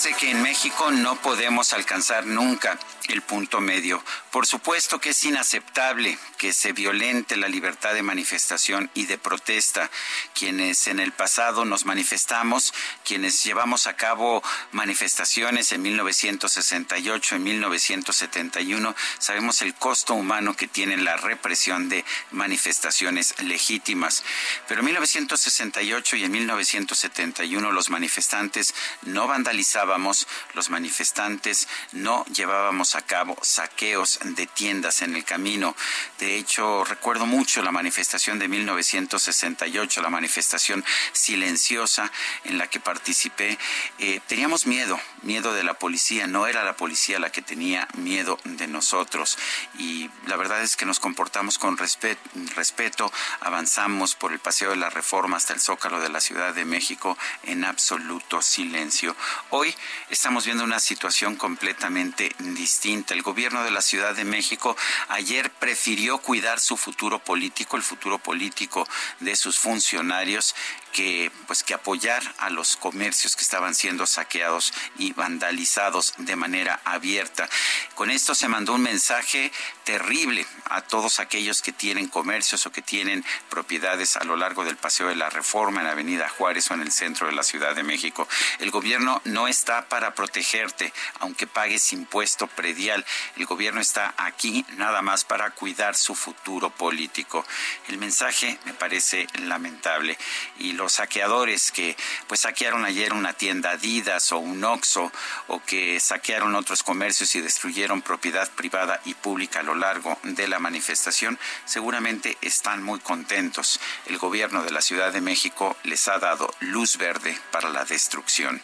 Parece que en México no podemos alcanzar nunca el punto medio. Por supuesto que es inaceptable que se violente la libertad de manifestación y de protesta. Quienes en el pasado nos manifestamos, quienes llevamos a cabo manifestaciones en 1968, en 1971, sabemos el costo humano que tiene la represión de manifestaciones legítimas. Pero en 1968 y en 1971 los manifestantes no vandalizábamos, los manifestantes no llevábamos a cabo saqueos de tiendas en el camino. De hecho, recuerdo mucho la manifestación de 1968, la manifestación silenciosa en la que participé. Eh, teníamos miedo, miedo de la policía. No era la policía la que tenía miedo de nosotros. Y la verdad es que nos comportamos con respeto, respeto avanzamos por el Paseo de la Reforma hasta el Zócalo de la Ciudad de México en absoluto silencio. Hoy estamos viendo una situación completamente distinta el gobierno de la Ciudad de México ayer prefirió cuidar su futuro político, el futuro político de sus funcionarios, que pues que apoyar a los comercios que estaban siendo saqueados y vandalizados de manera abierta. Con esto se mandó un mensaje terrible a todos aquellos que tienen comercios o que tienen propiedades a lo largo del Paseo de la Reforma en la Avenida Juárez o en el centro de la Ciudad de México. El gobierno no está para protegerte, aunque pagues impuesto predial. El gobierno está aquí nada más para cuidar su futuro político. El mensaje me parece lamentable y los saqueadores que pues saquearon ayer una tienda Adidas o un Oxxo o que saquearon otros comercios y destruyeron propiedad privada y pública a lo largo de la manifestación seguramente están muy contentos. El gobierno de la Ciudad de México les ha dado luz verde para la destrucción.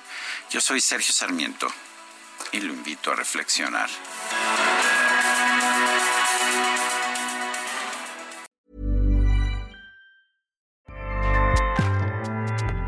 Yo soy Sergio Sarmiento y lo invito a reflexionar.